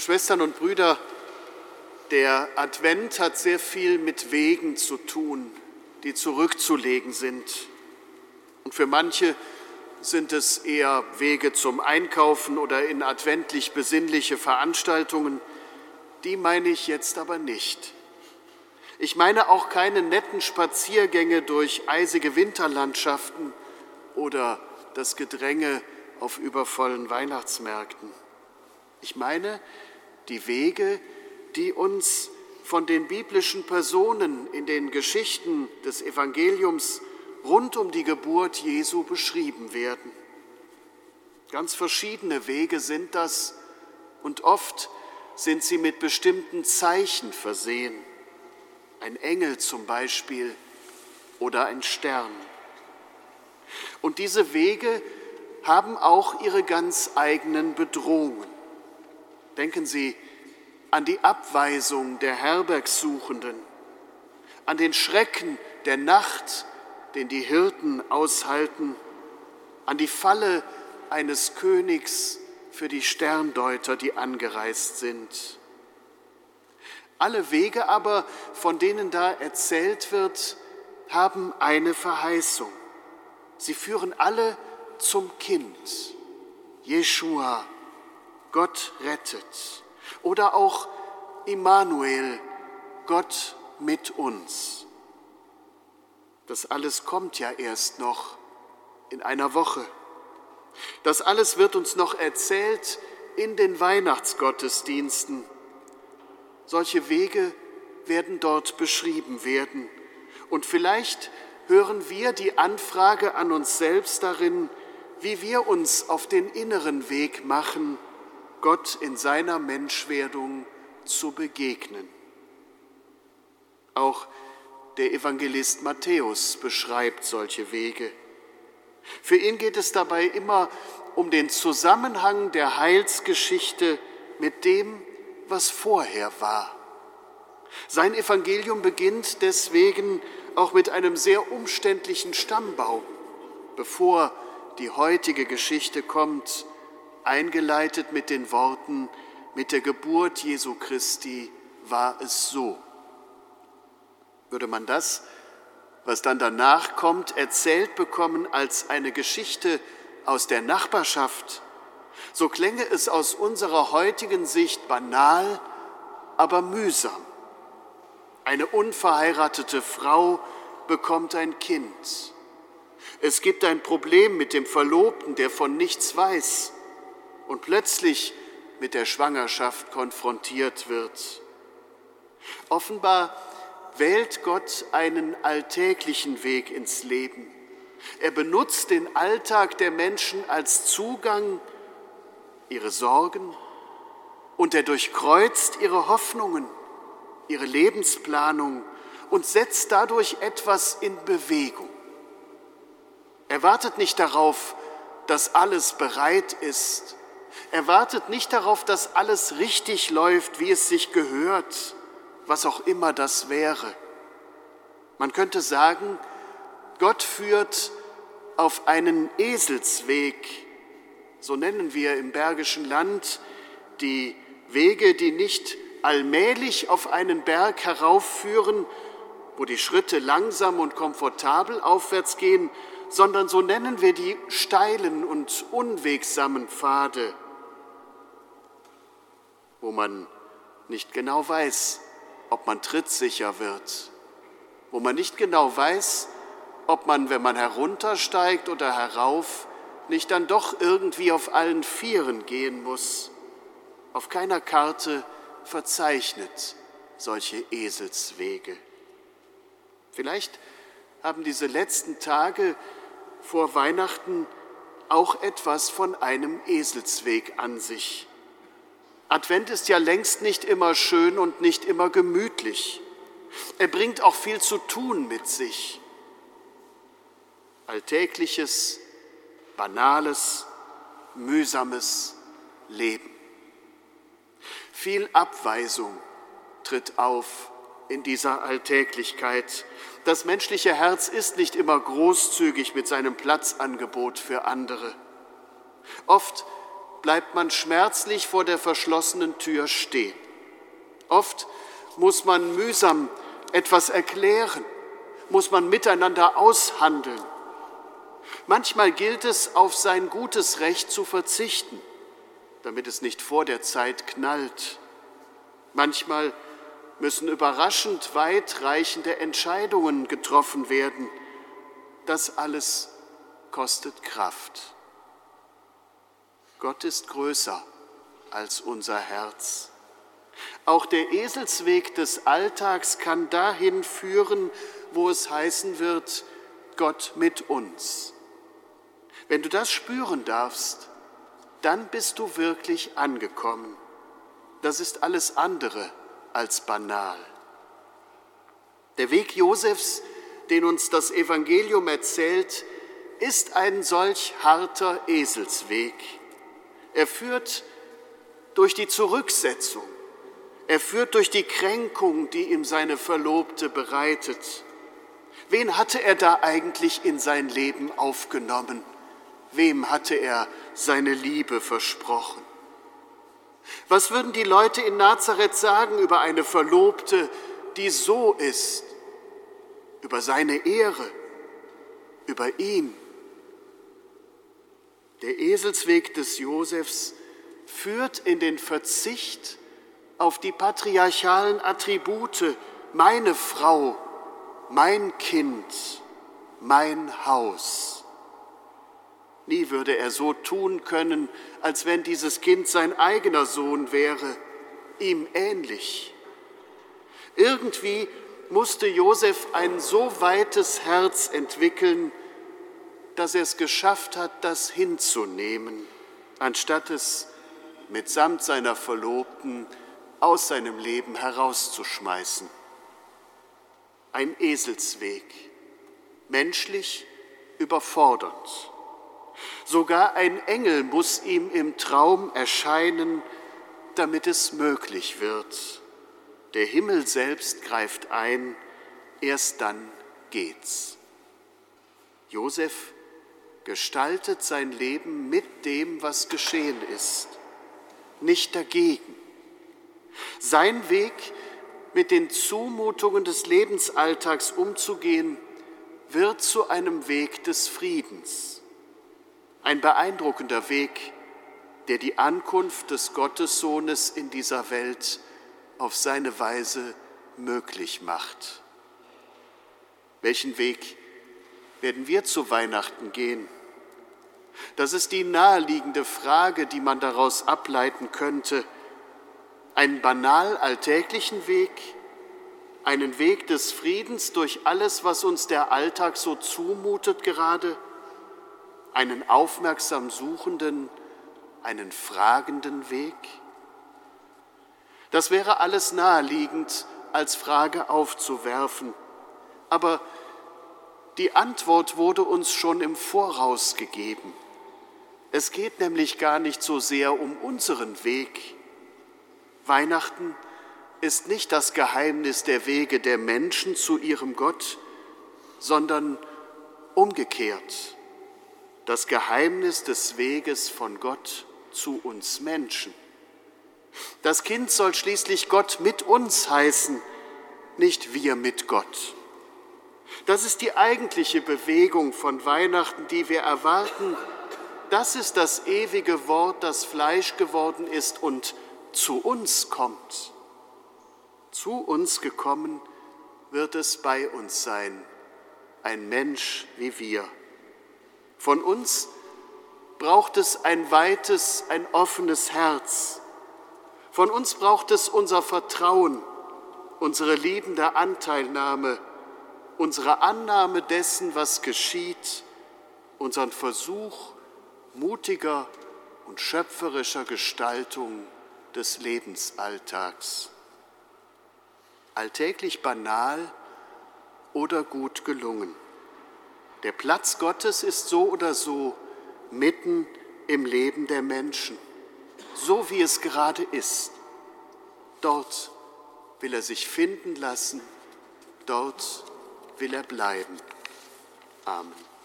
Schwestern und Brüder, der Advent hat sehr viel mit Wegen zu tun, die zurückzulegen sind. Und für manche sind es eher Wege zum Einkaufen oder in adventlich besinnliche Veranstaltungen. Die meine ich jetzt aber nicht. Ich meine auch keine netten Spaziergänge durch eisige Winterlandschaften oder das Gedränge auf übervollen Weihnachtsmärkten. Ich meine die Wege, die uns von den biblischen Personen in den Geschichten des Evangeliums rund um die Geburt Jesu beschrieben werden. Ganz verschiedene Wege sind das und oft sind sie mit bestimmten Zeichen versehen. Ein Engel zum Beispiel oder ein Stern. Und diese Wege haben auch ihre ganz eigenen Bedrohungen. Denken Sie an die Abweisung der Herbergsuchenden, an den Schrecken der Nacht, den die Hirten aushalten, an die Falle eines Königs für die Sterndeuter, die angereist sind. Alle Wege aber, von denen da erzählt wird, haben eine Verheißung. Sie führen alle zum Kind, Jeshua, Gott rettet. Oder auch Immanuel, Gott mit uns. Das alles kommt ja erst noch in einer Woche. Das alles wird uns noch erzählt in den Weihnachtsgottesdiensten. Solche Wege werden dort beschrieben werden. Und vielleicht hören wir die Anfrage an uns selbst darin, wie wir uns auf den inneren Weg machen, Gott in seiner Menschwerdung zu begegnen. Auch der Evangelist Matthäus beschreibt solche Wege. Für ihn geht es dabei immer um den Zusammenhang der Heilsgeschichte mit dem, was vorher war. Sein Evangelium beginnt deswegen auch mit einem sehr umständlichen Stammbaum, bevor die heutige Geschichte kommt, eingeleitet mit den Worten, mit der Geburt Jesu Christi war es so. Würde man das, was dann danach kommt, erzählt bekommen als eine Geschichte aus der Nachbarschaft, so klänge es aus unserer heutigen Sicht banal, aber mühsam. Eine unverheiratete Frau bekommt ein Kind. Es gibt ein Problem mit dem Verlobten, der von nichts weiß und plötzlich mit der Schwangerschaft konfrontiert wird. Offenbar wählt Gott einen alltäglichen Weg ins Leben. Er benutzt den Alltag der Menschen als Zugang, ihre Sorgen, und er durchkreuzt ihre Hoffnungen, ihre Lebensplanung und setzt dadurch etwas in Bewegung. Er wartet nicht darauf, dass alles bereit ist. Er wartet nicht darauf, dass alles richtig läuft, wie es sich gehört was auch immer das wäre. Man könnte sagen, Gott führt auf einen Eselsweg, so nennen wir im Bergischen Land die Wege, die nicht allmählich auf einen Berg heraufführen, wo die Schritte langsam und komfortabel aufwärts gehen, sondern so nennen wir die steilen und unwegsamen Pfade, wo man nicht genau weiß, ob man trittsicher wird, wo man nicht genau weiß, ob man, wenn man heruntersteigt oder herauf, nicht dann doch irgendwie auf allen Vieren gehen muss. Auf keiner Karte verzeichnet solche Eselswege. Vielleicht haben diese letzten Tage vor Weihnachten auch etwas von einem Eselsweg an sich. Advent ist ja längst nicht immer schön und nicht immer gemütlich. Er bringt auch viel zu tun mit sich. Alltägliches, banales, mühsames Leben. Viel Abweisung tritt auf in dieser Alltäglichkeit. Das menschliche Herz ist nicht immer großzügig mit seinem Platzangebot für andere. Oft bleibt man schmerzlich vor der verschlossenen Tür stehen. Oft muss man mühsam etwas erklären, muss man miteinander aushandeln. Manchmal gilt es, auf sein gutes Recht zu verzichten, damit es nicht vor der Zeit knallt. Manchmal müssen überraschend weitreichende Entscheidungen getroffen werden. Das alles kostet Kraft. Gott ist größer als unser Herz. Auch der Eselsweg des Alltags kann dahin führen, wo es heißen wird, Gott mit uns. Wenn du das spüren darfst, dann bist du wirklich angekommen. Das ist alles andere als banal. Der Weg Josefs, den uns das Evangelium erzählt, ist ein solch harter Eselsweg. Er führt durch die Zurücksetzung, er führt durch die Kränkung, die ihm seine Verlobte bereitet. Wen hatte er da eigentlich in sein Leben aufgenommen? Wem hatte er seine Liebe versprochen? Was würden die Leute in Nazareth sagen über eine Verlobte, die so ist, über seine Ehre, über ihn? Der Eselsweg des Josefs führt in den Verzicht auf die patriarchalen Attribute, meine Frau, mein Kind, mein Haus. Nie würde er so tun können, als wenn dieses Kind sein eigener Sohn wäre, ihm ähnlich. Irgendwie musste Josef ein so weites Herz entwickeln, dass er es geschafft hat, das hinzunehmen, anstatt es mitsamt seiner Verlobten aus seinem Leben herauszuschmeißen. Ein Eselsweg, menschlich überfordernd. Sogar ein Engel muss ihm im Traum erscheinen, damit es möglich wird. Der Himmel selbst greift ein, erst dann geht's. Josef gestaltet sein Leben mit dem, was geschehen ist, nicht dagegen. Sein Weg, mit den Zumutungen des Lebensalltags umzugehen, wird zu einem Weg des Friedens ein beeindruckender Weg, der die Ankunft des Gottessohnes in dieser Welt auf seine Weise möglich macht. Welchen Weg werden wir zu Weihnachten gehen? Das ist die naheliegende Frage, die man daraus ableiten könnte. Einen banal alltäglichen Weg, einen Weg des Friedens durch alles, was uns der Alltag so zumutet gerade, einen aufmerksam suchenden, einen fragenden Weg? Das wäre alles naheliegend als Frage aufzuwerfen, aber die Antwort wurde uns schon im Voraus gegeben. Es geht nämlich gar nicht so sehr um unseren Weg. Weihnachten ist nicht das Geheimnis der Wege der Menschen zu ihrem Gott, sondern umgekehrt das Geheimnis des Weges von Gott zu uns Menschen. Das Kind soll schließlich Gott mit uns heißen, nicht wir mit Gott. Das ist die eigentliche Bewegung von Weihnachten, die wir erwarten. Das ist das ewige Wort, das Fleisch geworden ist und zu uns kommt. Zu uns gekommen wird es bei uns sein, ein Mensch wie wir. Von uns braucht es ein weites, ein offenes Herz. Von uns braucht es unser Vertrauen, unsere liebende Anteilnahme, unsere Annahme dessen, was geschieht, unseren Versuch mutiger und schöpferischer Gestaltung des Lebensalltags. Alltäglich banal oder gut gelungen. Der Platz Gottes ist so oder so mitten im Leben der Menschen, so wie es gerade ist. Dort will er sich finden lassen, dort will er bleiben. Amen.